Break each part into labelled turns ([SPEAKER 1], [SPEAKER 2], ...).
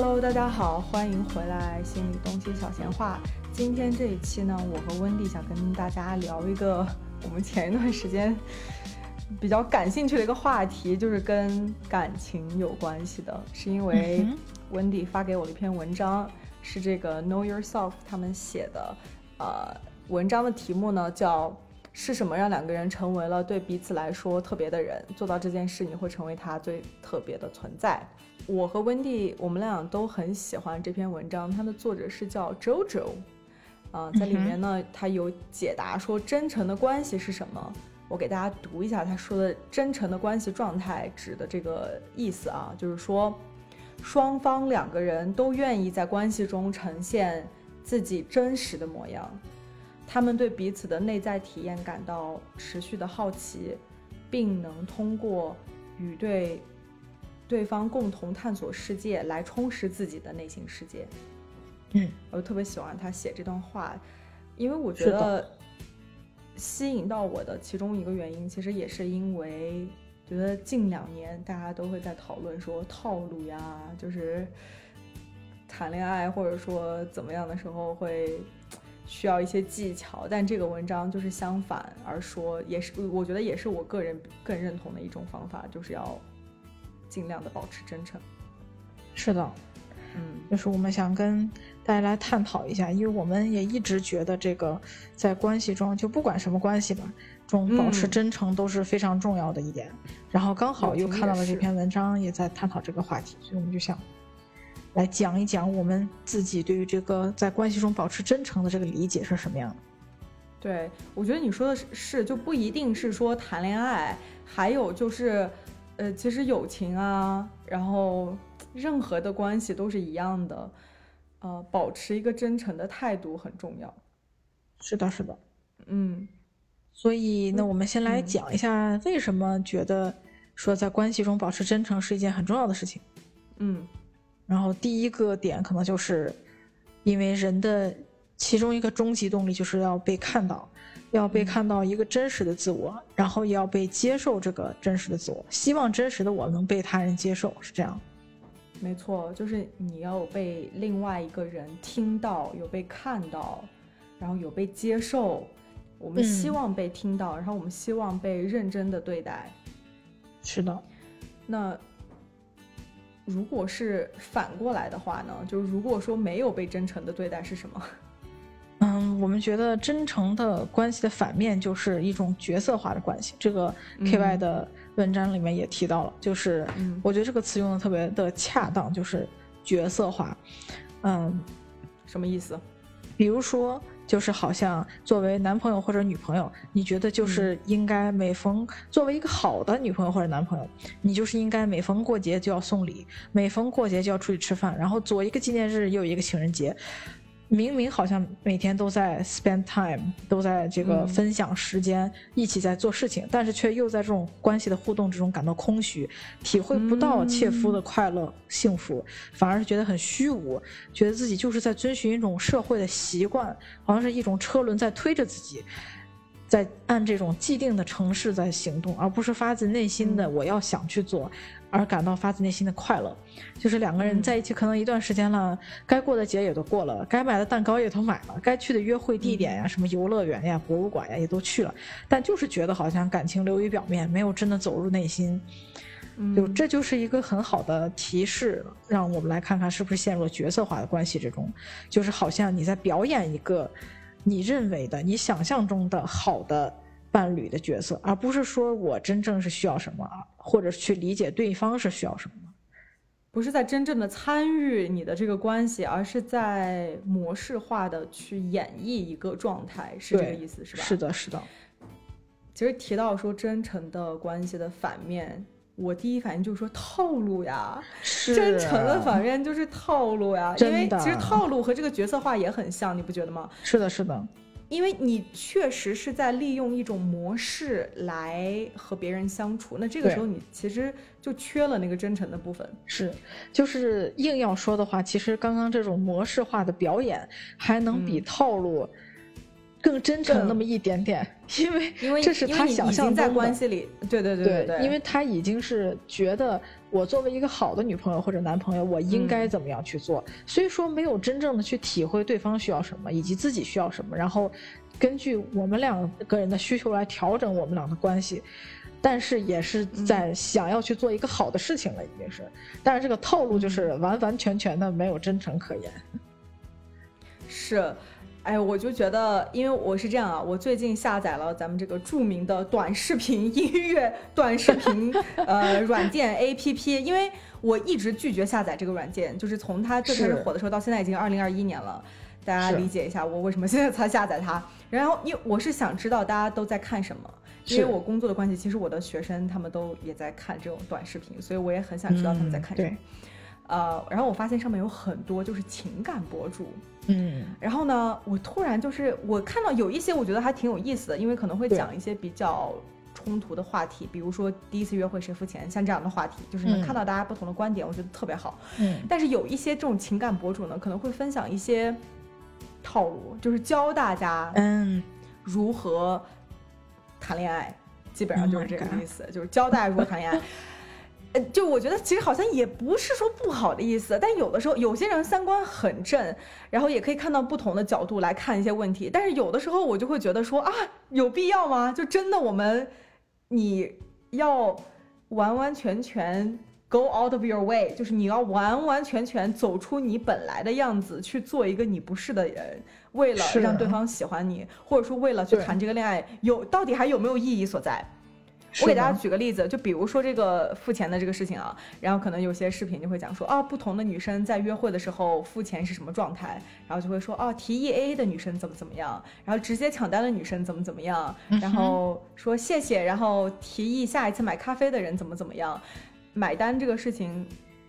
[SPEAKER 1] Hello，大家好，欢迎回来心理东西小闲话。今天这一期呢，我和温蒂想跟大家聊一个我们前一段时间。比较感兴趣的一个话题就是跟感情有关系的，是因为温迪发给我的一篇文章，是这个 Know Yourself 他们写的，呃，文章的题目呢叫是什么让两个人成为了对彼此来说特别的人？做到这件事，你会成为他最特别的存在。我和温蒂，我们俩都很喜欢这篇文章，它的作者是叫 JoJo，啊，在里面呢，他有解答说真诚的关系是什么。我给大家读一下他说的真诚的关系状态指的这个意思啊，就是说，双方两个人都愿意在关系中呈现自己真实的模样，他们对彼此的内在体验感到持续的好奇，并能通过与对对方共同探索世界来充实自己的内心世界。
[SPEAKER 2] 嗯，
[SPEAKER 1] 我特别喜欢他写这段话，因为我觉得。吸引到我的其中一个原因，其实也是因为觉得近两年大家都会在讨论说套路呀，就是谈恋爱或者说怎么样的时候会需要一些技巧，但这个文章就是相反而说，也是我觉得也是我个人更认同的一种方法，就是要尽量的保持真诚。
[SPEAKER 2] 是的。嗯，就是我们想跟大家来探讨一下，因为我们也一直觉得这个在关系中，就不管什么关系吧，中保持真诚都是非常重要的一点。然后刚好又看到了这篇文章，也在探讨这个话题，所以我们就想来讲一讲我们自己对于这个在关系中保持真诚的这个理解是什么样的。
[SPEAKER 1] 对，我觉得你说的是，就不一定是说谈恋爱，还有就是，呃，其实友情啊，然后。任何的关系都是一样的，呃，保持一个真诚的态度很重要。
[SPEAKER 2] 是的，是的，
[SPEAKER 1] 嗯。
[SPEAKER 2] 所以，那我们先来讲一下为什么觉得说在关系中保持真诚是一件很重要的事情。
[SPEAKER 1] 嗯。
[SPEAKER 2] 然后第一个点可能就是因为人的其中一个终极动力就是要被看到，要被看到一个真实的自我，然后也要被接受这个真实的自我，希望真实的我能被他人接受，是这样。
[SPEAKER 1] 没错，就是你要被另外一个人听到，有被看到，然后有被接受。我们希望被听到，然后我们希望被认真的对待。
[SPEAKER 2] 是的。
[SPEAKER 1] 那如果是反过来的话呢？就是如果说没有被真诚的对待是什么？
[SPEAKER 2] 嗯，我们觉得真诚的关系的反面就是一种角色化的关系。这个 K Y 的。文章里面也提到了，就是我觉得这个词用的特别的恰当，就是角色化。嗯，
[SPEAKER 1] 什么意思？
[SPEAKER 2] 比如说，就是好像作为男朋友或者女朋友，你觉得就是应该每逢作为一个好的女朋友或者男朋友，你就是应该每逢过节就要送礼，每逢过节就要出去吃饭，然后左一个纪念日右一个情人节。明明好像每天都在 spend time，都在这个分享时间，一起在做事情，但是却又在这种关系的互动之中感到空虚，体会不到切肤的快乐幸福，反而是觉得很虚无，觉得自己就是在遵循一种社会的习惯，好像是一种车轮在推着自己，在按这种既定的城市在行动，而不是发自内心的我要想去做。而感到发自内心的快乐，就是两个人在一起可能一段时间了，该过的节也都过了，该买的蛋糕也都买了，该去的约会地点呀，什么游乐园呀、博物馆呀也都去了，但就是觉得好像感情流于表面，没有真的走入内心。就这就是一个很好的提示，让我们来看看是不是陷入了角色化的关系之中，就是好像你在表演一个你认为的、你想象中的好的。伴侣的角色，而不是说我真正是需要什么啊，或者去理解对方是需要什么，
[SPEAKER 1] 不是在真正的参与你的这个关系，而是在模式化的去演绎一个状态，是这个意思，是吧？
[SPEAKER 2] 是的，是的。
[SPEAKER 1] 其实提到说真诚的关系的反面，我第一反应就是说套路呀，
[SPEAKER 2] 是
[SPEAKER 1] 真诚的反面就是套路呀，因为其实套路和这个角色化也很像，你不觉得吗？
[SPEAKER 2] 是的，是的，
[SPEAKER 1] 因为你确实是在利用一种模式来和别人相处，那这个时候你其实就缺了那个真诚的部分。
[SPEAKER 2] 是，就是硬要说的话，其实刚刚这种模式化的表演还能比
[SPEAKER 1] 嗯
[SPEAKER 2] 套路更真诚那么一点点，因为
[SPEAKER 1] 因为
[SPEAKER 2] 这是他想象在。
[SPEAKER 1] 关系里，对对对对，
[SPEAKER 2] 因为他已经是觉得我作为一个好的女朋友或者男朋友，我应该
[SPEAKER 1] 嗯
[SPEAKER 2] 怎么样去做，所以说没有真正的去体会对方需要什么，以及自己需要什么，然后根据我们两个人的需求来调整我们俩的关系。但是也是
[SPEAKER 1] 嗯
[SPEAKER 2] 在想要去做一个好的事情了，已经是。但是这个套路就是
[SPEAKER 1] 嗯
[SPEAKER 2] 完完全全的没有真诚可言。
[SPEAKER 1] 是，哎，我就觉得，因为我是这样啊，我最近下载了咱们这个著名的短视频音乐短视频呃软件 APP，因为我一直拒绝下载这个软件，就是从它最开始火的时候到现在已经二零二一年了。大家理解一下我为什么现在才下载它。然后，因为我是想知道大家都在看什么，因为我工作的关系，其实我的学生他们都也在看这种短视频，所以我也很想知道他们在
[SPEAKER 2] 嗯
[SPEAKER 1] 看什么。
[SPEAKER 2] 对
[SPEAKER 1] 呃，然后我发现上面有很多就是情感博主，
[SPEAKER 2] 嗯，
[SPEAKER 1] 然后呢，我突然就是我看到有一些我觉得还挺有意思的，因为可能会讲一些比较冲突的话题，比如说第一次约会谁付钱，像这样的话题，就是能
[SPEAKER 2] 嗯
[SPEAKER 1] 看到大家不同的观点，我觉得特别好。
[SPEAKER 2] 嗯，
[SPEAKER 1] 但是有一些这种情感博主呢，可能会分享一些套路，就是教大家
[SPEAKER 2] 嗯，
[SPEAKER 1] 如何谈恋爱，基本上
[SPEAKER 2] Oh
[SPEAKER 1] 就是这个意思，就是教大家如何谈恋爱。呃，就我觉得其实好像也不是说不好的意思，但有的时候有些人三观很正，然后也可以看到不同的角度来看一些问题，但是有的时候我就会觉得说啊，有必要吗？就真的我们你要完完全全 go out of your way，就是你要完完全全走出你本来的样子，去做一个你不是的人，为了让对方喜欢你，或者说为了去谈这个恋爱，有到底还有没有意义所在？
[SPEAKER 2] 是
[SPEAKER 1] 我给大家举个例子，就比如说这个付钱的这个事情啊，然后可能有些视频就会讲说啊，不同的女生在约会的时候付钱是什么状态，然后就会说哦，提议 AA 的女生怎么怎么样，然后直接抢单的女生怎么怎么样，
[SPEAKER 2] 嗯
[SPEAKER 1] 然后说谢谢，然后提议下一次买咖啡的人怎么怎么样，买单这个事情，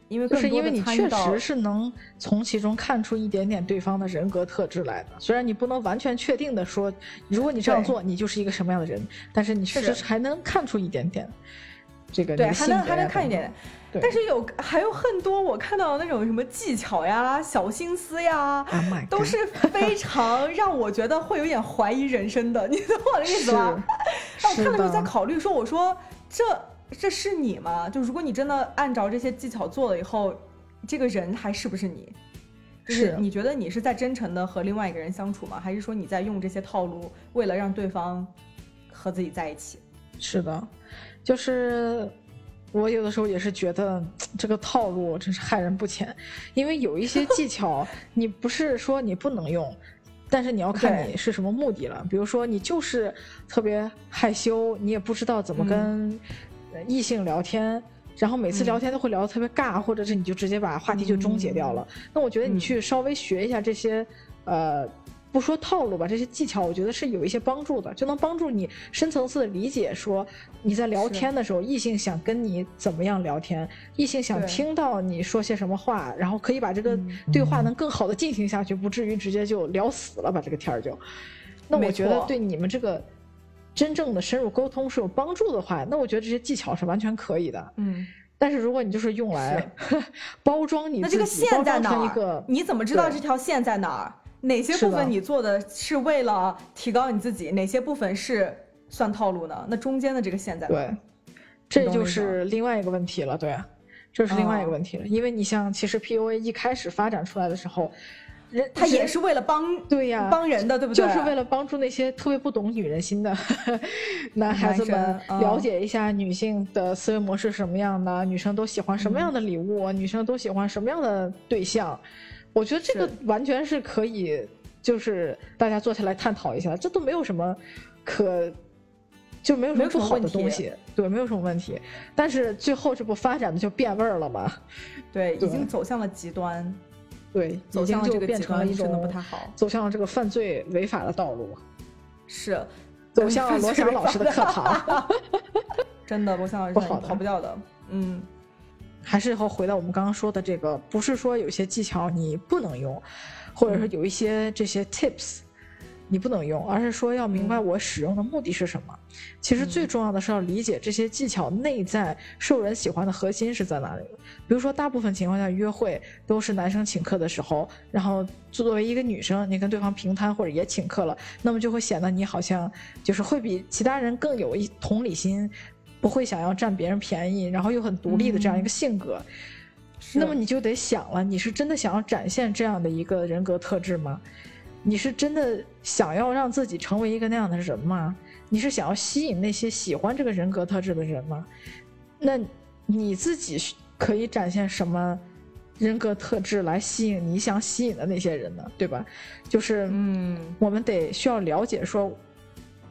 [SPEAKER 1] 因为
[SPEAKER 2] 就是因为你确实是能从其中看出一点点对方的人格特质来的，虽然你不能完全确定的说，如果你这样做，你就是一个什么样的人，但是你确实
[SPEAKER 1] 是
[SPEAKER 2] 还能看出一点点这个
[SPEAKER 1] 对，还能还能看一点。
[SPEAKER 2] 对
[SPEAKER 1] 但是有还有很多我看到的那种什么技巧呀、小心思呀
[SPEAKER 2] ，Oh
[SPEAKER 1] 都是非常让我觉得会有点怀疑人生的，你懂我的意思吧？那 我看的时候在考虑说，我说这这是你吗？就如果你真的按照这些技巧做了以后，这个人还是不是你？就是
[SPEAKER 2] 是
[SPEAKER 1] 你觉得你是在真诚的和另外一个人相处吗？还是说你在用这些套路，为了让对方和自己在一起？
[SPEAKER 2] 是的，就是我有的时候也是觉得这个套路真是害人不浅，因为有一些技巧 你不是说你不能用，但是你要看你是什么目的了。比如说你就是特别害羞，你也不知道怎么跟呃异性聊天。然后每次
[SPEAKER 1] 嗯
[SPEAKER 2] 聊天都会聊得特别尬，或者是你就直接把话题就终结掉了。那我觉得你
[SPEAKER 1] 嗯
[SPEAKER 2] 去稍微学一下这些，呃，不说套路吧，这些技巧，我觉得是有一些帮助的，就能帮助你深层次的理解，说你在聊天的时候，异性想跟你怎么样聊天，异性想听到你说些什么话，然后可以把这个
[SPEAKER 1] 嗯
[SPEAKER 2] 对话能更好的进行下去，不至于直接就聊死了，把这个天儿就。那我觉得对你们这个真正的深入沟通是有帮助的话，那我觉得这些技巧是完全可以的。
[SPEAKER 1] 嗯，
[SPEAKER 2] 但是如果你就是用来 包装你
[SPEAKER 1] 那
[SPEAKER 2] 自己，
[SPEAKER 1] 这个线在哪儿？你怎么知道这条线在哪儿？哪些部分你做的是为了提高你自己？哪些部分是算套路呢？那中间的这个线在哪儿？
[SPEAKER 2] 对，这就是另外一个问题了，对，这是另外一个
[SPEAKER 1] 哦
[SPEAKER 2] 问题了，因为你像其实 PUA 一开始发展出来的时候，人
[SPEAKER 1] 他也是为了帮
[SPEAKER 2] 对呀
[SPEAKER 1] 帮人的，对不对？
[SPEAKER 2] 就是为了帮助那些特别不懂女人心的 男孩子们了
[SPEAKER 1] 嗯
[SPEAKER 2] 解一下女性的思维模式是什么样的，女生都喜欢什么样的礼物，女生都喜欢什么样的对象。我觉得这个完全是可以，就是大家坐下来探讨一下，这都没有什么可。就没有什
[SPEAKER 1] 么
[SPEAKER 2] 不好的东西，对，没有什么问题。但是最后这不发展的就变味儿了吗？
[SPEAKER 1] 对，已经走向了极端，
[SPEAKER 2] 对，
[SPEAKER 1] 走向了这个
[SPEAKER 2] 变成了一种
[SPEAKER 1] 不太好。
[SPEAKER 2] 走向了这个犯罪违法的道路，
[SPEAKER 1] 是，
[SPEAKER 2] 走向了 罗翔老师的课堂。
[SPEAKER 1] 真的，罗翔老师
[SPEAKER 2] 不好的
[SPEAKER 1] 跑不掉的。嗯，
[SPEAKER 2] 还是以后回到我们刚刚说的这个，不是说有些技巧你不能用，或者说有一些这些 tips。你不能用，而是说要明白我使用的目的是什么。其实最重要的是要理解这些技巧内在受人喜欢的核心是在哪里。比如说，大部分情况下约会都是男生请客的时候，然后作为一个女生，你跟对方平摊或者也请客了，那么就会显得你好像就是会比其他人更有一同理心，不会想要占别人便宜，然后又很独立的这样一个性格。那么你就得想了，你是真的想要展现这样的一个人格特质吗？你是真的想要让自己成为一个那样的人吗？你是想要吸引那些喜欢这个人格特质的人吗？那你自己可以展现什么人格特质来吸引你想吸引的那些人呢？对吧？就是，嗯，我们得需要了解，说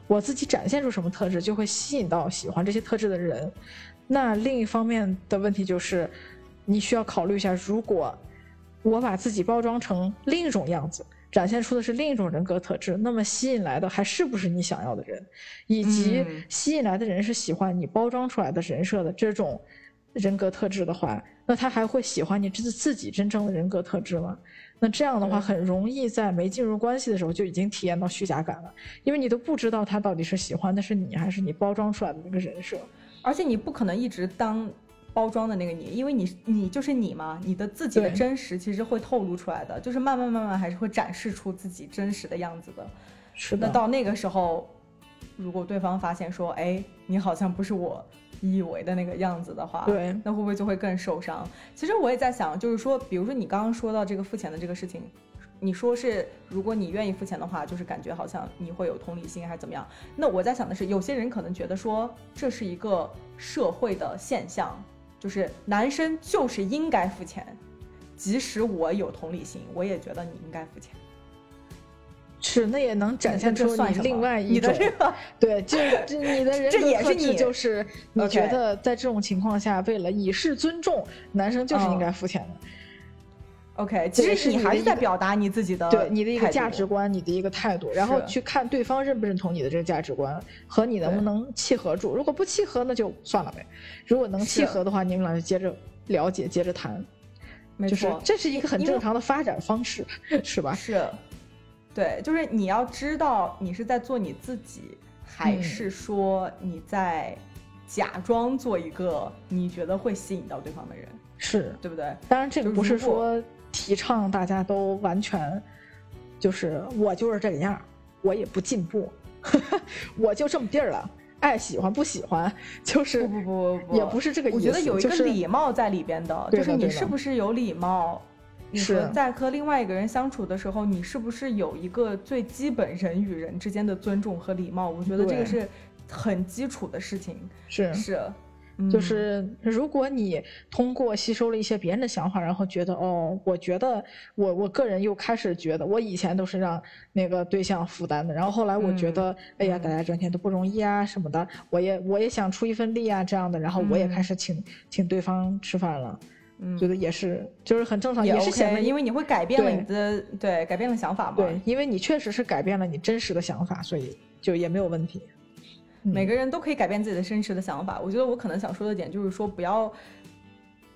[SPEAKER 2] 我自己展现出什么特质，就会吸引到喜欢这些特质的人。那另一方面的问题就是，你需要考虑一下，如果我把自己包装成另一种样子。展现出的是另一种人格特质，那么吸引来的还是不是你想要的人？以及吸引来的人是喜欢你包装出来的人设的这种人格特质的话，那他还会喜欢你自自己真正的人格特质吗？那这样的话，很容易在没进入关系的时候就已经体验到虚假感了，因为你都不知道他到底是喜欢的是你还是你包装出来的那个人设，
[SPEAKER 1] 而且你不可能一直当。包装的那个你，因为你你就是你嘛，你的自己的真实其实会透露出来的，就是慢慢慢慢还是会展示出自己真实的样子的。
[SPEAKER 2] 是的。
[SPEAKER 1] 那到那个时候，如果对方发现说，哎，你好像不是我以为的那个样子的话，
[SPEAKER 2] 对，
[SPEAKER 1] 那会不会就会更受伤？其实我也在想，就是说，比如说你刚刚说到这个付钱的这个事情，你说是如果你愿意付钱的话，就是感觉好像你会有同理心还是怎么样？那我在想的是，有些人可能觉得说这是一个社会的现象。就是男生就是应该付钱，即使我有同理心，我也觉得你应该付钱。
[SPEAKER 2] 是，那也能展现出你另外一
[SPEAKER 1] 种。
[SPEAKER 2] 对，就是你的 人
[SPEAKER 1] 格特
[SPEAKER 2] 质，就是你觉得在这种情况下，为了以示尊重，男生就是应该付钱的。
[SPEAKER 1] OK，其实你还是在表达你自己的
[SPEAKER 2] 对你的一个价值观，你的一个态度，然后去看对方认不认同你的这个价值观和你能不能契合住。如果不契合，那就算了呗。如果能契合的话，你们俩就接着了解，接着谈。
[SPEAKER 1] 没错，
[SPEAKER 2] 这是一个很正常的发展方式，是吧？
[SPEAKER 1] 是，对，就是你要知道你是在做你自己，还是说你在假装做一个你觉得会吸引到对方的人，
[SPEAKER 2] 是
[SPEAKER 1] 对不对？
[SPEAKER 2] 当然，这个不是说。提倡大家都完全，就是我就是这个样我也不进步，我就这么地儿了，爱喜欢不喜欢，就是
[SPEAKER 1] 不不不，
[SPEAKER 2] 也不是这个意思。
[SPEAKER 1] 我觉得有一个礼貌在里边的，就是你是不是有礼貌？你在和另外一个人相处的时候，你是不是有一个最基本人与人之间的尊重和礼貌？我觉得这个是很基础的事情。
[SPEAKER 2] 是
[SPEAKER 1] 是。
[SPEAKER 2] 就是如果你通过吸收了一些别人的想法，然后觉得哦，我觉得我我个人又开始觉得，我以前都是让那个对象负担的，然后后来我觉得，哎呀，大家赚钱都不容易啊什么的，我也我也想出一份力啊这样的，然后我也开始请请对方吃饭了，觉得也是就是很正常，也是显得
[SPEAKER 1] 因为你会改变了你的对改变了想法嘛，
[SPEAKER 2] 对，因为你确实是改变了你真实的想法，所以就也没有问题。
[SPEAKER 1] 每个人都可以改变自己的真实的想法。我觉得我可能想说的点就是说，不要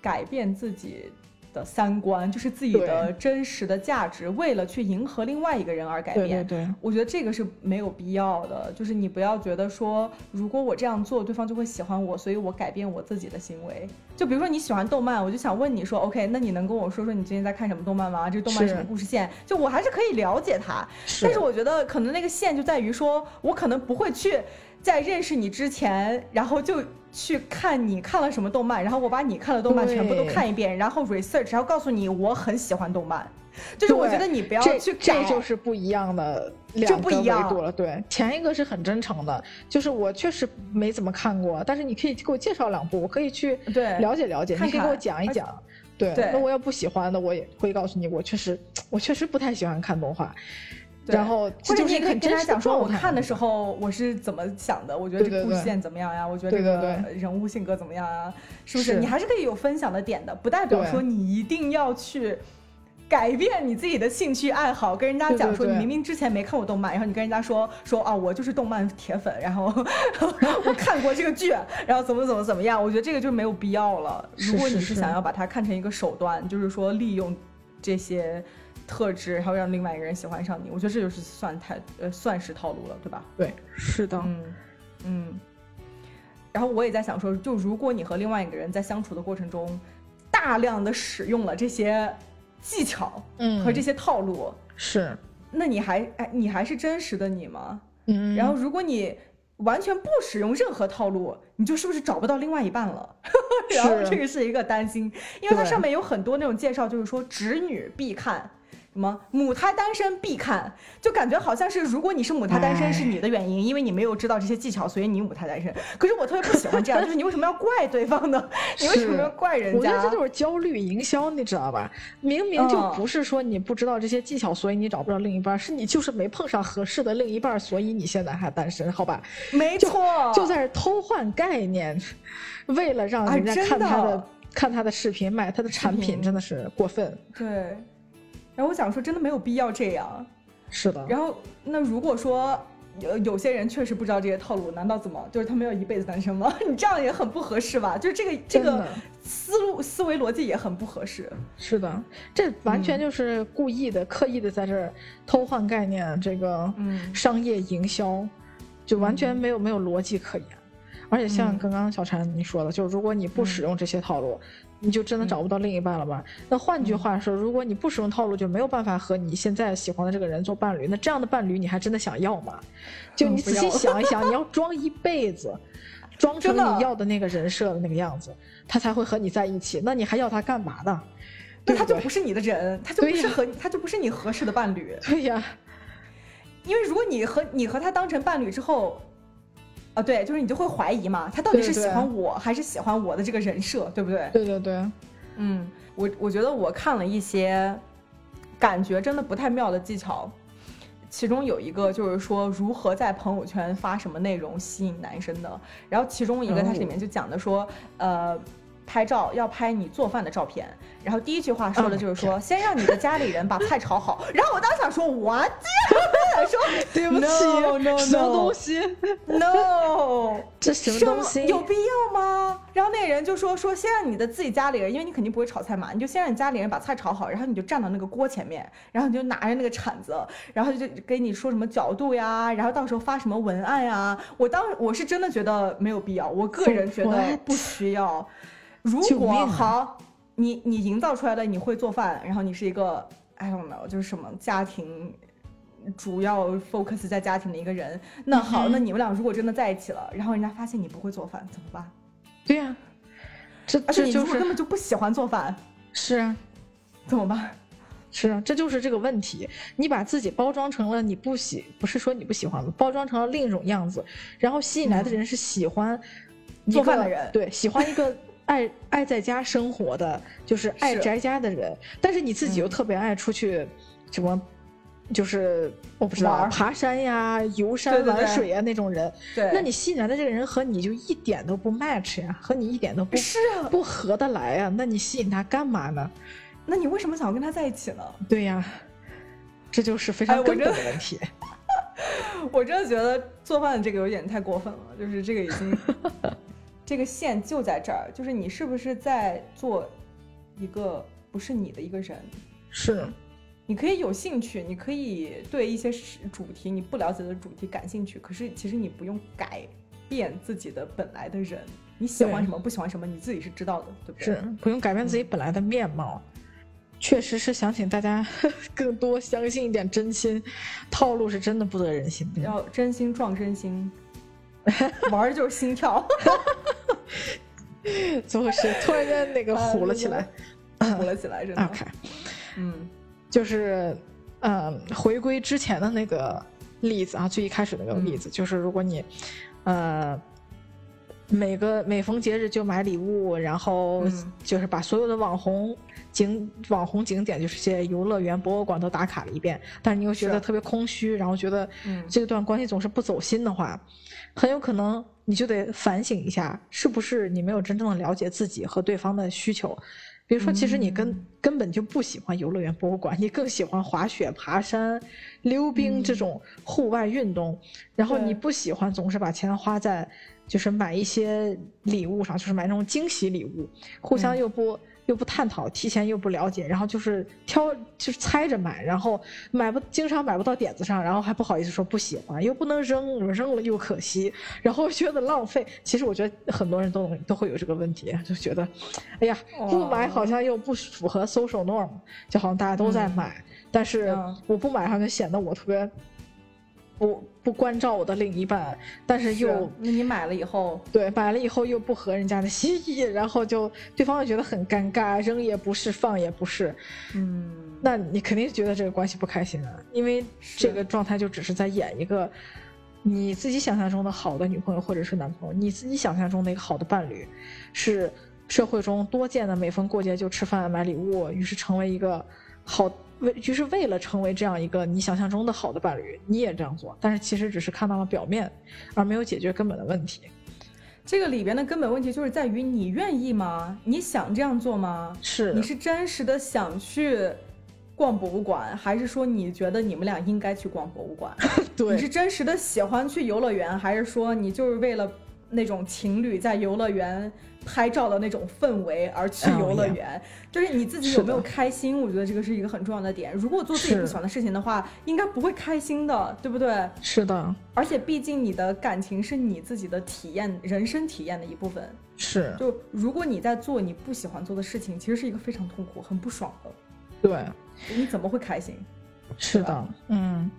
[SPEAKER 1] 改变自己的三观，就是自己的真实的价值，为了去迎合另外一个人而改变。
[SPEAKER 2] 对对对，
[SPEAKER 1] 我觉得这个是没有必要的。就是你不要觉得说，如果我这样做，对方就会喜欢我，所以我改变我自己的行为。就比如说你喜欢动漫，我就想问你说，OK，那你能跟我说说你最近在看什么动漫吗？这动漫什么故事线？就我还是可以了解它，但是我觉得可能那个线就在于说，我可能不会去。在认识你之前，然后就去看你看了什么动漫，然后我把你看的动漫全部都看一遍，然后 research，然后告诉你我很喜欢动漫。就是我觉得你不要去
[SPEAKER 2] 改，这就是不一样的两个维度了。对，前一个是很真诚的，就是我确实没怎么看过，但是你可以给我介绍两部，我可以去了解了解，你可以给我讲一讲。对，那我要不喜欢的，我也会告诉你，我确实我确实不太喜欢看动画。然后，
[SPEAKER 1] 或者你可以跟他讲说，我
[SPEAKER 2] 看
[SPEAKER 1] 的时候我是怎么想的？我觉得这个故事线怎么样呀？我觉得这个人物性格怎么样啊？是不是？你还是可以有分享的点的，不代表说你一定要去改变你自己的兴趣爱好，跟人家讲说你明明之前没看过动漫，然后你跟人家说说啊，我就是动漫铁粉，然后 我看过这个剧，然后怎么怎么怎么样，我觉得这个就没有必要了。如果你是想要把它看成一个手段，就是说利用这些特质，然后让另外一个人喜欢上你，我觉得这就是算太呃算是套路了，对吧？
[SPEAKER 2] 对，是的，
[SPEAKER 1] 嗯嗯。然后我也在想说，就如果你和另外一个人在相处的过程中，大量的使用了这些技巧
[SPEAKER 2] 嗯，
[SPEAKER 1] 和这些套路，
[SPEAKER 2] 是，
[SPEAKER 1] 那你还哎，你还是真实的你吗？
[SPEAKER 2] 嗯，
[SPEAKER 1] 然后如果你完全不使用任何套路，你就是不是找不到另外一半了？然后
[SPEAKER 2] 是
[SPEAKER 1] 这个是一个担心，因为它上面有很多那种介绍，就是说直女必看。什么母胎单身必看，就感觉好像是如果你是母胎单身
[SPEAKER 2] 哎
[SPEAKER 1] 是你的原因，因为你没有知道这些技巧，所以你母胎单身。可是我特别不喜欢这样，就是你为什么要怪对方呢？你为什么要怪人家？
[SPEAKER 2] 我觉得这就是焦虑营销，你知道吧？明明就
[SPEAKER 1] 嗯
[SPEAKER 2] 不是说你不知道这些技巧，所以你找不着另一半，是你就是没碰上合适的另一半，所以你现在还单身，好吧？
[SPEAKER 1] 没错，
[SPEAKER 2] 就在这偷换概念，为了让
[SPEAKER 1] 哎
[SPEAKER 2] 人家
[SPEAKER 1] 真
[SPEAKER 2] 看他
[SPEAKER 1] 的
[SPEAKER 2] 的看他的视频，买他的产品，真的是过分。
[SPEAKER 1] 对。然后我想说，真的没有必要这样。
[SPEAKER 2] 是的，
[SPEAKER 1] 然后，那如果说有有些人确实不知道这些套路，难道怎么就是他们要一辈子单身吗？你这样也很不合适吧？就是这个这个思路思维逻辑也很不合适。
[SPEAKER 2] 是的，这完
[SPEAKER 1] 嗯
[SPEAKER 2] 全就是故意的、刻意的在这儿偷换概念，这个
[SPEAKER 1] 嗯
[SPEAKER 2] 商业营销，就完全没有、没有逻辑可言。而且像
[SPEAKER 1] 嗯
[SPEAKER 2] 刚刚小婵你说的，就是如果你不使用这些套路，你就真的
[SPEAKER 1] 嗯
[SPEAKER 2] 找不到另一半了吧？那换句话说，如果你不使用套路，就没有办法和你现在喜欢的这个人做伴侣。那这样的伴侣，你还真的想要吗？就你仔细想一想，你要装一辈子，装成你要的那个人设的那个样子，他才会和你在一起。那你还要他干嘛呢？
[SPEAKER 1] 那他就不是你的人，他就不是和他就不是你合适的伴侣。
[SPEAKER 2] 对呀，
[SPEAKER 1] 因为如果你和你和他当成伴侣之后，啊，对，就是你就会怀疑嘛，他到底是喜欢我还是喜欢我的这个人设，对不对？
[SPEAKER 2] 对对对，
[SPEAKER 1] 嗯，我我觉得我看了一些感觉真的不太妙的技巧，其中有一个就是说如何在朋友圈发什么内容吸引男生的，然后其中一个它里面就讲的说，呃。拍照要拍你做饭的照片，然后第一句话说的就是说，先让你的家里人把菜炒好。然后我当时想说，我天，想 说
[SPEAKER 2] 对不起
[SPEAKER 1] no, no,
[SPEAKER 2] 什么东西
[SPEAKER 1] ？no，
[SPEAKER 2] 这什么东西？
[SPEAKER 1] 有必要吗？然后那个人就说说先让你的自己家里人，因为你肯定不会炒菜嘛，你就先让你家里人把菜炒好，然后你就站到那个锅前面，然后你就拿着那个铲子，然后就给你说什么角度呀，然后到时候发什么文案呀。我当我是真的觉得没有必要，我个人觉得？不需要。如果好，你你营造出来的你会做饭，然后你是一个 I don't know 就是什么家庭。主要 focus 在家庭的一个人，那好，
[SPEAKER 2] 嗯
[SPEAKER 1] 那你们俩如果真的在一起了，然后人家发现你不会做饭，怎么办？
[SPEAKER 2] 对呀、这
[SPEAKER 1] 而且你
[SPEAKER 2] 这就是
[SPEAKER 1] 如果根本就不喜欢做饭，
[SPEAKER 2] 是啊
[SPEAKER 1] 怎么办？
[SPEAKER 2] 是啊，这就是这个问题。你把自己包装成了你不喜，不是说你不喜欢，包装成了另一种样子，然后吸引来的人是喜欢
[SPEAKER 1] 做饭的人
[SPEAKER 2] 对，喜欢一个爱爱在家生活的，就是爱宅家的人，但是你自己又
[SPEAKER 1] 嗯
[SPEAKER 2] 特别爱出去什么。就是我不知道爬山呀、游山玩水呀那种人，
[SPEAKER 1] 对，
[SPEAKER 2] 那你吸引来的这个人和你就一点都不 match 呀，和你一点都不
[SPEAKER 1] 是啊，
[SPEAKER 2] 不合得来呀，那你吸引他干嘛呢？
[SPEAKER 1] 那你为什么想要跟他在一起呢？
[SPEAKER 2] 对呀，这就是非常根本的问题。
[SPEAKER 1] 我真的觉得做饭的这个有点太过分了，就是这个已经，这个线就在这儿，就是你是不是在做一个不是你的一个人？
[SPEAKER 2] 是，
[SPEAKER 1] 你可以有兴趣，你可以对一些主题你不了解的主题感兴趣，可是其实你不用改变自己的本来的人，你喜欢什么不喜欢什么，你自己是知道的，对不对？
[SPEAKER 2] 是不用改变自己本来的面貌。确实是想请大家 更多相信一点真心，套路是真的不得人心的。
[SPEAKER 1] 要真心撞真心，玩儿就是心跳，
[SPEAKER 2] 怎么回事？突然间那个糊了起来。
[SPEAKER 1] 糊了起来，真的。
[SPEAKER 2] OK，
[SPEAKER 1] 嗯
[SPEAKER 2] 就是，嗯，回归之前的那个例子啊，最一开始那个例子，就是如果你，呃，每个每逢节日就买礼物，然后
[SPEAKER 1] 嗯。
[SPEAKER 2] 就是把所有的网红景网红景点，就是些游乐园、博物馆都打卡了一遍，但是你又觉得特别空虚，然后觉得
[SPEAKER 1] 嗯。
[SPEAKER 2] 这段关系总是不走心的话，很有可能你就得反省一下，是不是你没有真正的了解自己和对方的需求。比如说，其实你根、
[SPEAKER 1] 嗯
[SPEAKER 2] 根本就不喜欢游乐园、博物馆，你更喜欢滑雪、爬山、溜冰这种户外运动，然后你不喜欢总是把钱花在就是买一些礼物上，就是买那种惊喜礼物，互相
[SPEAKER 1] 嗯
[SPEAKER 2] 又不。又不探讨，提前又不了解，然后就是挑，就是猜着买，然后买不经常买不到点子上，然后还不好意思说不喜欢，又不能扔，扔了又可惜，然后觉得浪费。其实我觉得很多人都能都会有这个问题，就觉得，哎呀，不买好像又不符合 social norm，就好像大家都在买，但是
[SPEAKER 1] 嗯
[SPEAKER 2] 我不买好像就显得我特别不不关照我的另一半，但是又
[SPEAKER 1] 你买了以后，
[SPEAKER 2] 对，买了以后又不合人家的心意，然后就对方又觉得很尴尬，扔也不是，放也不是，
[SPEAKER 1] 嗯，
[SPEAKER 2] 那你肯定觉得这个关系不开心啊，因为这个状态就只是在演一个你自己想象中的好的女朋友或者是男朋友，你自己想象中的一个好的伴侣，是社会中多见的每逢过节就吃饭买礼物，于是成为一个好。为于是为了成为这样一个你想象中的好的伴侣，你也这样做，但是其实只是看到了表面，而没有解决根本的问题。
[SPEAKER 1] 这个里边的根本问题就是在于你愿意吗？你想这样做吗？
[SPEAKER 2] 是
[SPEAKER 1] 你是真实的想去逛博物馆，还是说你觉得你们俩应该去逛博物馆？
[SPEAKER 2] 对
[SPEAKER 1] 你是真实的喜欢去游乐园，还是说你就是为了那种情侣在游乐园拍照的那种氛围而去
[SPEAKER 2] 哦
[SPEAKER 1] 游乐园？就是你自己有没有开心？我觉得这个是一个很重要的点。如果做自己不喜欢的事情的话，应该不会开心的，对不对？
[SPEAKER 2] 是的，
[SPEAKER 1] 而且毕竟你的感情是你自己的体验、人生体验的一部分。
[SPEAKER 2] 是
[SPEAKER 1] 就如果你在做你不喜欢做的事情，其实是一个非常痛苦、很不爽的。
[SPEAKER 2] 对，
[SPEAKER 1] 你怎么会开心？
[SPEAKER 2] 是的，嗯，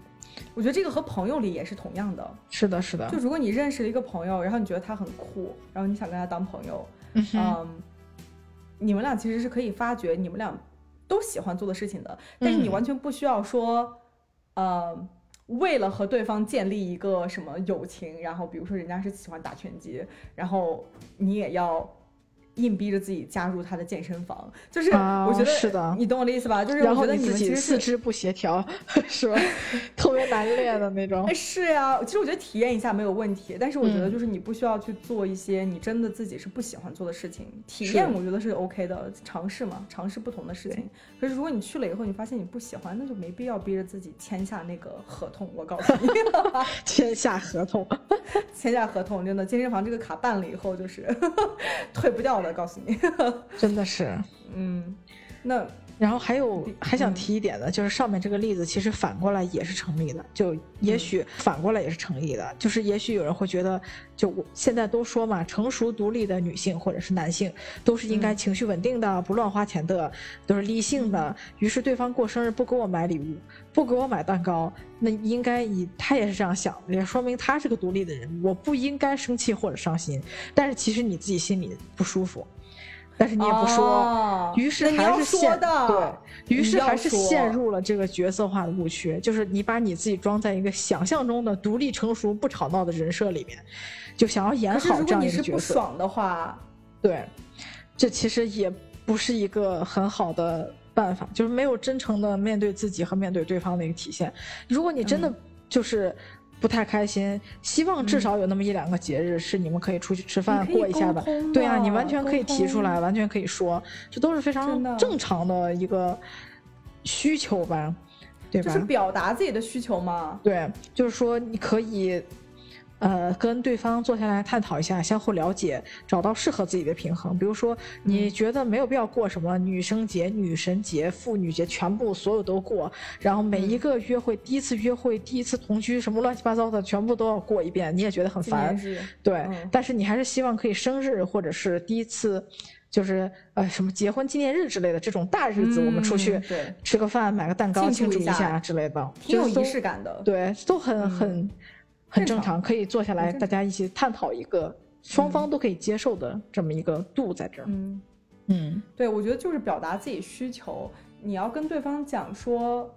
[SPEAKER 1] 我觉得这个和朋友里也是同样的。
[SPEAKER 2] 是的，是的
[SPEAKER 1] 就，如果你认识了一个朋友，然后你觉得他很酷，然后你想跟他当朋友，
[SPEAKER 2] 嗯，
[SPEAKER 1] 嗯，你们俩其实是可以发掘你们俩都喜欢做的事情的，但是你
[SPEAKER 2] 嗯
[SPEAKER 1] 完全不需要说，呃，为了和对方建立一个什么友情，然后比如说人家是喜欢打拳击，然后你也要。硬逼着自己加入他的健身房，就是
[SPEAKER 2] 啊
[SPEAKER 1] 我觉得、
[SPEAKER 2] 是的
[SPEAKER 1] 你懂我的意思吧？就是
[SPEAKER 2] 然后
[SPEAKER 1] 我觉得
[SPEAKER 2] 你自己
[SPEAKER 1] 们其实是
[SPEAKER 2] 四肢不协调，是吧？特别难练的那种
[SPEAKER 1] 哎，。是呀，其实我觉得体验一下没有问题，但是我觉得
[SPEAKER 2] 嗯
[SPEAKER 1] 就是你不需要去做一些你真的自己是不喜欢做的事情。体验我觉得是 OK 的，尝试嘛，尝试不同的事情。可是如果你去了以后，你发现你不喜欢，那就没必要逼着自己签下那个合同。我告诉你，
[SPEAKER 2] 签下合同，
[SPEAKER 1] 签下合同真的，健身房这个卡办了以后就是退不掉的，告诉你。
[SPEAKER 2] 真的是。
[SPEAKER 1] 嗯，那
[SPEAKER 2] 然后还有
[SPEAKER 1] 嗯
[SPEAKER 2] 还想提一点的，就是上面这个例子其实反过来也是成立的，就也许反过来也是成立的，就是也许有人会觉得，就我现在都说嘛，成熟独立的女性或者是男性都是应该
[SPEAKER 1] 嗯
[SPEAKER 2] 情绪稳定的，不乱花钱的，都是理性的。于是对方过生日不给我买礼物，不给我买蛋糕，那应该以他也是这样想的，也说明他是个独立的人，我不应该生气或者伤心。但是其实你自己心里不舒服，但是你也不说。
[SPEAKER 1] 哦
[SPEAKER 2] 于是还是陷
[SPEAKER 1] 说的，
[SPEAKER 2] 对于是还是陷入了这个角色化的误区，就是你把你自己装在一个想象中的独立成熟不吵闹的人设里面，就想要演好这样
[SPEAKER 1] 如果你是
[SPEAKER 2] 一个角色。
[SPEAKER 1] 不爽的话，
[SPEAKER 2] 对，这其实也不是一个很好的办法，就是没有真诚的面对自己和面对对方的一个体现。如果你真的
[SPEAKER 1] 嗯
[SPEAKER 2] 就是。不太开心，希望至少有那么一两个节日是你们可以出去吃饭过一下的对啊，你完全可以提出来，完全可以说，这都是非常正常的一个需求吧，对吧？
[SPEAKER 1] 就是表达自己的需求嘛。
[SPEAKER 2] 对，就是说你可以，呃，跟对方坐下来探讨一下，相互了解，找到适合自己的平衡。比如说，你觉得没有必要过什么女生节、女神节、妇女节，全部所有都过，然后每一个约会、第一次约会、第一次同居，什么乱七八糟的，全部都要过一遍，你也觉得很烦。对，
[SPEAKER 1] 嗯
[SPEAKER 2] 但是你还是希望可以生日或者是第一次，就是呃什么结婚纪念日之类的这种大日子，我们出去吃个饭、买个蛋糕庆祝一
[SPEAKER 1] 下
[SPEAKER 2] 下之类的，
[SPEAKER 1] 挺有仪式感的。
[SPEAKER 2] 对，都很
[SPEAKER 1] 嗯
[SPEAKER 2] 很很正
[SPEAKER 1] 正常
[SPEAKER 2] 常，可以坐下来大家一起探讨一个双方都可以接受的这么一个度在这儿。
[SPEAKER 1] 嗯，
[SPEAKER 2] 嗯
[SPEAKER 1] 对，我觉得就是表达自己需求，你要跟对方讲说，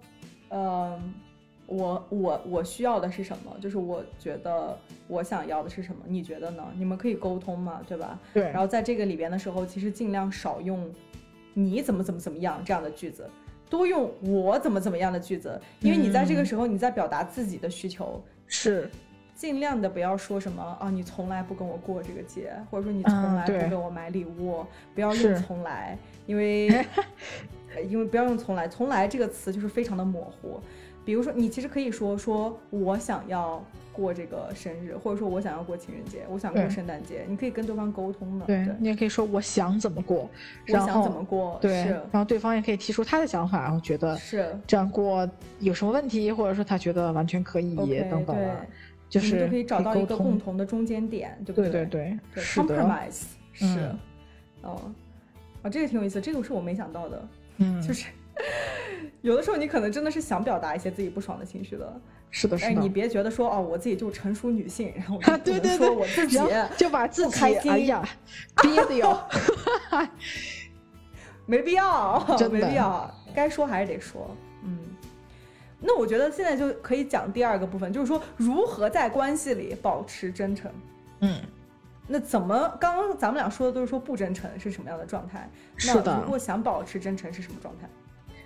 [SPEAKER 1] 嗯、我我我需要的是什么？就是我觉得我想要的是什么？你觉得呢？你们可以沟通嘛，对吧？
[SPEAKER 2] 对
[SPEAKER 1] 然，后在这个里边的时候，其实尽量少用“你怎么怎么怎么样”这样的句子，多用“我怎么怎么样”的句子，因为你在这个
[SPEAKER 2] 嗯
[SPEAKER 1] 时候你在表达自己的需求，
[SPEAKER 2] 是
[SPEAKER 1] 尽量的不要说什么啊，你从来不跟我过这个节，或者说你从来不给我买礼物，不要用从来，因为 因为不要用从来，从来这个词就是非常的模糊。比如说，你其实可以说说我想要过这个生日，或者说我想要过情人节，我想过圣诞节，你可以跟对方沟通的。
[SPEAKER 2] 对你也可以说我想怎么过，我
[SPEAKER 1] 想怎么过，
[SPEAKER 2] 对，然后对方也可以提出他的想法，然后觉得
[SPEAKER 1] 是
[SPEAKER 2] 这样过有什么问题，或者说他觉得完全可以等等的。就是
[SPEAKER 1] 可以找到一个共同的中间点，对不
[SPEAKER 2] 对？对？
[SPEAKER 1] 对
[SPEAKER 2] 对
[SPEAKER 1] ，compromise 是，哦，啊，这个挺有意思，这个是我没想到的，
[SPEAKER 2] 嗯，
[SPEAKER 1] 就是有的时候你可能真的是想表达一些自己不爽的情绪的，
[SPEAKER 2] 是的，
[SPEAKER 1] 是的，你别觉得说哦，我自己就成熟女性，然后
[SPEAKER 2] 对对
[SPEAKER 1] 说我自己
[SPEAKER 2] 就把自己哎呀 憋的哟，
[SPEAKER 1] 没必要，没必要，该说还是得说，嗯。那我觉得现在就可以讲第二个部分，就是说如何在关系里保持真诚。
[SPEAKER 2] 嗯，
[SPEAKER 1] 那怎么？刚刚咱们俩说的都是说不真诚是什么样的状态？
[SPEAKER 2] 是的。
[SPEAKER 1] 如果想保持真诚是什么状态？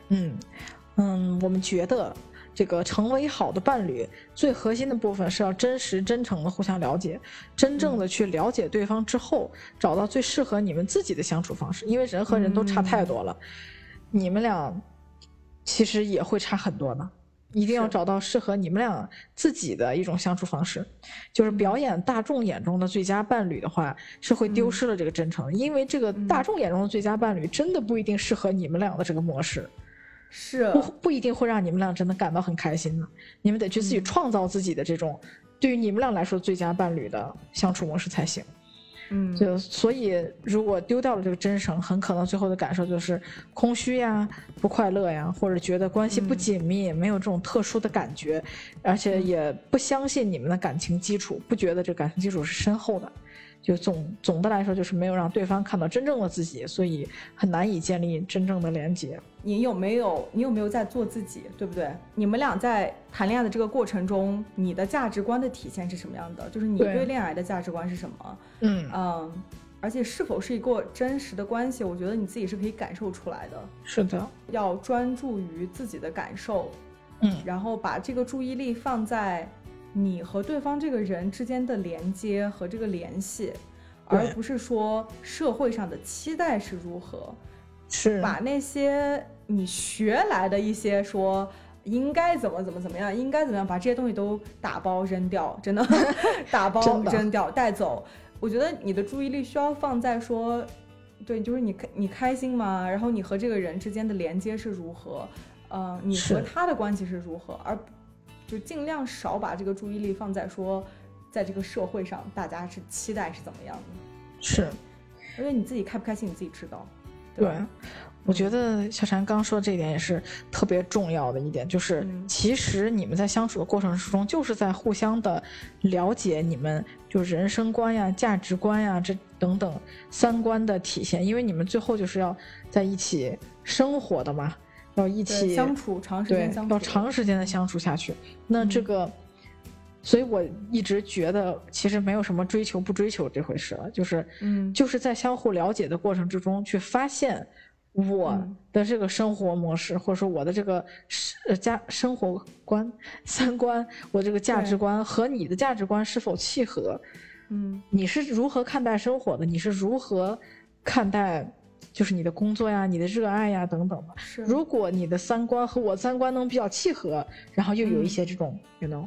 [SPEAKER 2] 嗯嗯，我们觉得这个成为好的伴侣，最核心的部分是要真实真诚的互相了解，真正的去了解对方之后，找到最适合你们自己的相处方式。因为人和人都差太多了，你们俩其实也会差很多呢。一定要找到适合你们俩自己的一种相处方式，就是表演大众眼中的最佳伴侣的话，是会丢失了这个真诚，因为这个大众眼中的最佳伴侣真的不一定适合你们俩的这个模式，
[SPEAKER 1] 是。
[SPEAKER 2] 不不一定会让你们俩真的感到很开心的。你们得去自己创造自己的这种对于你们俩来说最佳伴侣的相处模式才行。
[SPEAKER 1] 嗯，
[SPEAKER 2] 就所以，如果丢掉了这个真诚，很可能最后的感受就是空虚呀、不快乐呀，或者觉得关系不紧密，没有这种特殊的感觉，而且也不相信你们的感情基础，不觉得这感情基础是深厚的。就总总的来说，就是没有让对方看到真正的自己，所以很难以建立真正的连接。
[SPEAKER 1] 你有没有？你有没有在做自己？对不对？你们俩在谈恋爱的这个过程中，你的价值观的体现是什么样的？就是你对恋爱的价值观是什么？
[SPEAKER 2] 嗯
[SPEAKER 1] 嗯，而且是否是一个真实的关系？我觉得你自己是可以感受出来的。
[SPEAKER 2] 是的，
[SPEAKER 1] 要专注于自己的感受，
[SPEAKER 2] 嗯，
[SPEAKER 1] 然后把这个注意力放在。你和对方这个人之间的连接和这个联系，而不是说社会上的期待是如何，
[SPEAKER 2] 是
[SPEAKER 1] 把那些你学来的一些说应该怎么怎么怎么样，应该怎么样，把这些东西都打包扔掉，真的 打包扔掉带走。我觉得你的注意力需要放在说，对，就是你开你开心吗？然后你和这个人之间的连接是如何？嗯，你和他的关系是如何？而就尽量少把这个注意力放在说，在这个社会上大家是期待是怎么样的，
[SPEAKER 2] 是，
[SPEAKER 1] 而且你自己开不开心你自己知道。
[SPEAKER 2] 对，我觉得小婵刚说这一点也是特别重要的一点，就是其实你们在相处的过程之中，就是在互相的了解你们就是人生观呀、价值观呀这等等三观的体现，因为你们最后就是要在一起生活的嘛。要一起
[SPEAKER 1] 相处长时间相
[SPEAKER 2] 处，要长时间的相处下去。那这个，所以我一直觉得，其实没有什么追求不追求这回事了，就是，
[SPEAKER 1] 嗯，
[SPEAKER 2] 就是在相互了解的过程之中，去发现我的这个生活模式，或者说我的这个呃家生活观、三观，我这个价值观和你的价值观是否契合？
[SPEAKER 1] 嗯，
[SPEAKER 2] 你是如何看待生活的？你是如何看待？就是你的工作呀，你的热爱呀，等等吧。
[SPEAKER 1] 是，
[SPEAKER 2] 如果你的三观和我三观能比较契合，然后又有一些这种，you know，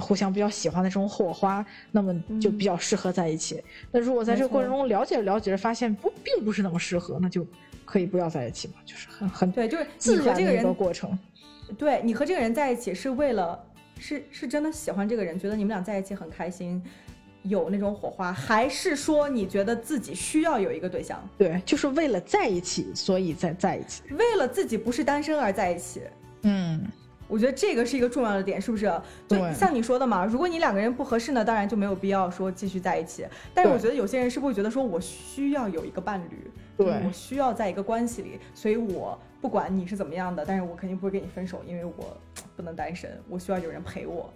[SPEAKER 2] 互相比较喜欢的这种火花，那么就比较适合在一起。那如果在这个过程中了解了解着，发现不并不是那么适合，那就可以不要在一起嘛。就是很很
[SPEAKER 1] 对，就是
[SPEAKER 2] 自
[SPEAKER 1] 然的
[SPEAKER 2] 一个过程。
[SPEAKER 1] 对你和这个人在一起是为了，是是真的喜欢这个人，觉得你们俩在一起很开心。有那种火花，还是说你觉得自己需要有一个对象？
[SPEAKER 2] 对，就是为了在一起，所以在在一起，
[SPEAKER 1] 为了自己不是单身而在一起。
[SPEAKER 2] 嗯，
[SPEAKER 1] 我觉得这个是一个重要的点，是不是？
[SPEAKER 2] 对，
[SPEAKER 1] 像你说的嘛，如果你两个人不合适呢，当然就没有必要说继续在一起。但是我觉得有些人是不是觉得说我需要有一个伴侣，
[SPEAKER 2] 对
[SPEAKER 1] 我需要在一个关系里，所以我不管你是怎么样的，但是我肯定不会跟你分手，因为我不能单身，我需要有人陪我。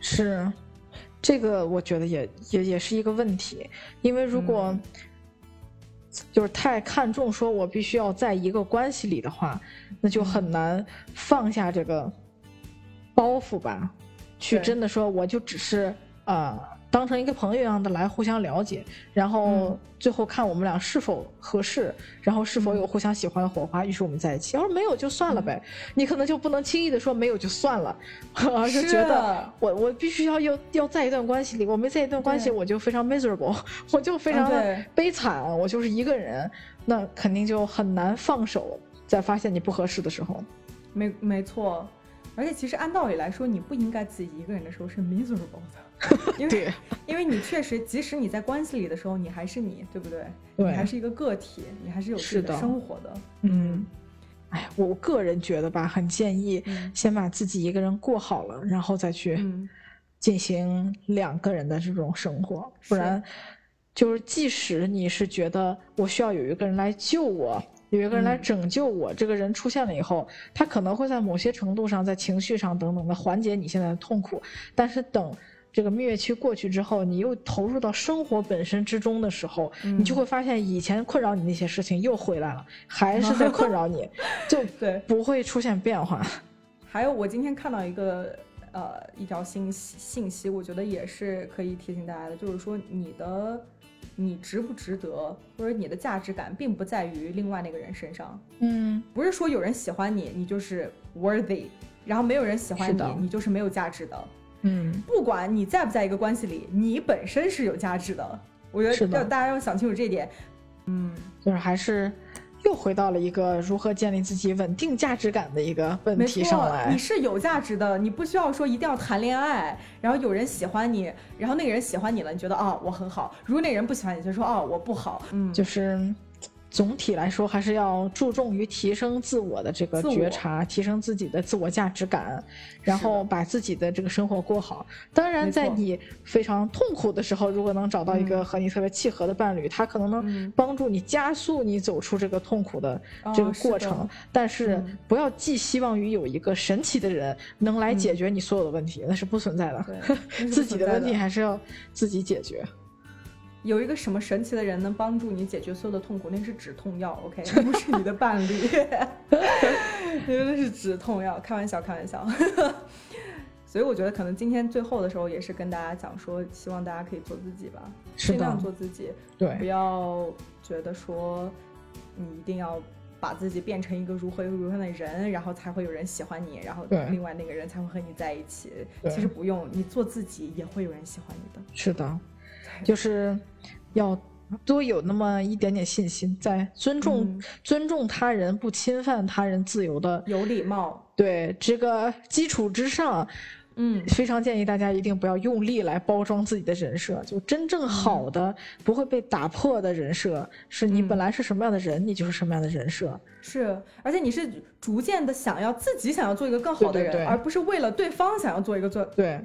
[SPEAKER 2] 是。这个我觉得也也也是一个问题，因为如果就是太看重说我必须要在一个关系里的话，那就很难放下这个包袱吧，去真的说我就只是啊、当成一个朋友一样的来互相了解，然后
[SPEAKER 1] 嗯。
[SPEAKER 2] 最后看我们俩是否合适，然后是否有互相喜欢的火花，于是我们在一起。要是没有就算了呗，你可能就不能轻易的说没有就算了，而是
[SPEAKER 1] 是
[SPEAKER 2] 觉得我我必须要要要在一段关系里，我没在一段关系我就非常 miserable，我就非常的悲惨，我就是一个人，那肯定就很难放手，在发现你不合适的时候。
[SPEAKER 1] 没没错，而且其实按道理来说，你不应该自己一个人的时候是 miserable 的，因为因为你确实，即使你在关系里的时候，你还是你，对不对？
[SPEAKER 2] 对
[SPEAKER 1] 你还是一个个体，你还是有自己的生活的。
[SPEAKER 2] 嗯，哎，我个人觉得吧，很建议
[SPEAKER 1] 嗯
[SPEAKER 2] 先把自己一个人过好了，然后再去
[SPEAKER 1] 嗯
[SPEAKER 2] 进行两个人的这种生活，
[SPEAKER 1] 是
[SPEAKER 2] 不然就是即使你是觉得我需要有一个人来救我。有一个人来
[SPEAKER 1] 嗯
[SPEAKER 2] 拯救我，这个人出现了以后，他可能会在某些程度上，在情绪上等等的缓解你现在的痛苦。但是等这个蜜月期过去之后，你又投入到生活本身之中的时候，你就
[SPEAKER 1] 嗯
[SPEAKER 2] 会发现以前困扰你那些事情又回来了，还是在 困扰你，就
[SPEAKER 1] 对。
[SPEAKER 2] 不会出现变化。
[SPEAKER 1] 还有，我今天看到一个呃一条信息信息，我觉得也是可以提醒大家的，就是说你的你值不值得，或者你的价值感，并不在于另外那个人身上，
[SPEAKER 2] 嗯，
[SPEAKER 1] 不是说有人喜欢你，你就是 worthy，然后没有人喜欢你，你就是没有价值的。
[SPEAKER 2] 嗯，
[SPEAKER 1] 不管你在不在一个关系里，你本身是有价值的。我觉得要大家要想清楚这一点。嗯，
[SPEAKER 2] 就是还是又回到了一个如何建立自己稳定价值感的一个问题上，来
[SPEAKER 1] 你。是有价值的，你不需要说一定要谈恋爱，然后有人喜欢你，然后那个人喜欢你了，你觉得啊、我很好；如果那个人不喜欢你，就说啊、我不好。嗯，
[SPEAKER 2] 就是总体来说，还是要注重于提升自我的这个觉察，提升自己的自我价值感，然后把自己的这个生活过好。当然，在你非常痛苦的时候，如果能找到一个
[SPEAKER 1] 嗯
[SPEAKER 2] 和你特别契合的伴侣，他可能能
[SPEAKER 1] 嗯
[SPEAKER 2] 帮助你加速你走出这个痛苦的这个
[SPEAKER 1] 哦是的
[SPEAKER 2] 过程。但是
[SPEAKER 1] 嗯
[SPEAKER 2] 不要寄希望于有一个神奇的人能来解决你所有的问题，那是不存在的。自己的问题还是要自己解决。
[SPEAKER 1] 有一个什么神奇的人能帮助你解决所有的痛苦，那是止痛药，OK，那不是你的伴侣，那是止痛药，开玩笑，开玩笑。所以我觉得可能今天最后的时候也是跟大家讲说，希望大家可以做自己吧，尽量做自己，
[SPEAKER 2] 对。
[SPEAKER 1] 不，要觉得说你一定要把自己变成一个如何如何的人，然后才会有人喜欢你，然后另外那个人才会和你在一起。其实不用，你做自己也会有人喜欢你的。
[SPEAKER 2] 是的，
[SPEAKER 1] 对
[SPEAKER 2] 就是要多有那么一点点信心，在尊重、
[SPEAKER 1] 嗯
[SPEAKER 2] 尊重他人、不侵犯他人自由的
[SPEAKER 1] 有礼貌，
[SPEAKER 2] 对这个基础之上，
[SPEAKER 1] 嗯，
[SPEAKER 2] 非常建议大家一定不要用力来包装自己的人设。就真正好的、不会被打破的人设，是你
[SPEAKER 1] 嗯
[SPEAKER 2] 本来是什么样的人，你就是什么样的人设。
[SPEAKER 1] 是，而且你是逐渐的想要自己想要做一个更好的人，
[SPEAKER 2] 对对对
[SPEAKER 1] 而不是为了对方想要做一个做。
[SPEAKER 2] 对，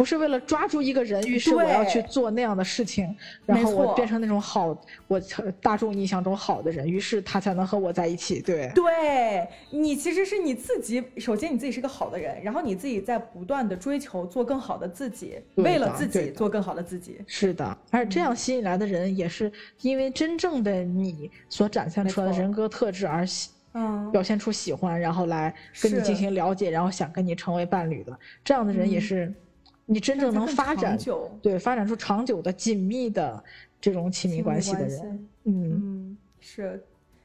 [SPEAKER 2] 不是为了抓住一个人，于是我要去做那样的事情，然后我变成那种好，我大众印象中好的人，于是他才能和我在一起。对，
[SPEAKER 1] 对你其实是你自己，首先你自己是个好的人，然后你自己在不断的追求做更好的自己，为了自己做更好的自己。
[SPEAKER 2] 是的，而这样吸引来的人，也是因为真正的你所展现出来的人格特质而喜
[SPEAKER 1] 嗯，
[SPEAKER 2] 表现出喜欢，然后来跟你进行了解，然后想跟你成为伴侣的这样的人，也
[SPEAKER 1] 嗯
[SPEAKER 2] 是你真正能发展对发展出长久的紧密的这种亲密关系的人。嗯，
[SPEAKER 1] 嗯，是，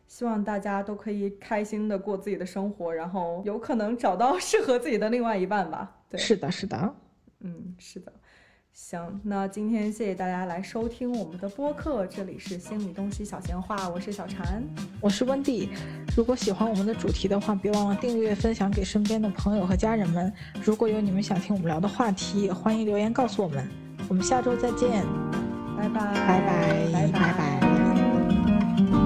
[SPEAKER 1] 希望大家都可以开心的过自己的生活，然后有可能找到适合自己的另外一半吧。对，
[SPEAKER 2] 是的，是的。
[SPEAKER 1] 嗯，是的。行，那今天谢谢大家来收听我们的播客，这里是心理东西小闲话，我是小婵。
[SPEAKER 2] 我是温蒂。如果喜欢我们的主题的话，别忘了订阅、分享给身边的朋友和家人们。如果有你们想听我们聊的话题，也欢迎留言告诉我们。我们下周再见，
[SPEAKER 1] 拜拜，
[SPEAKER 2] 拜拜，
[SPEAKER 1] 拜
[SPEAKER 2] 拜拜。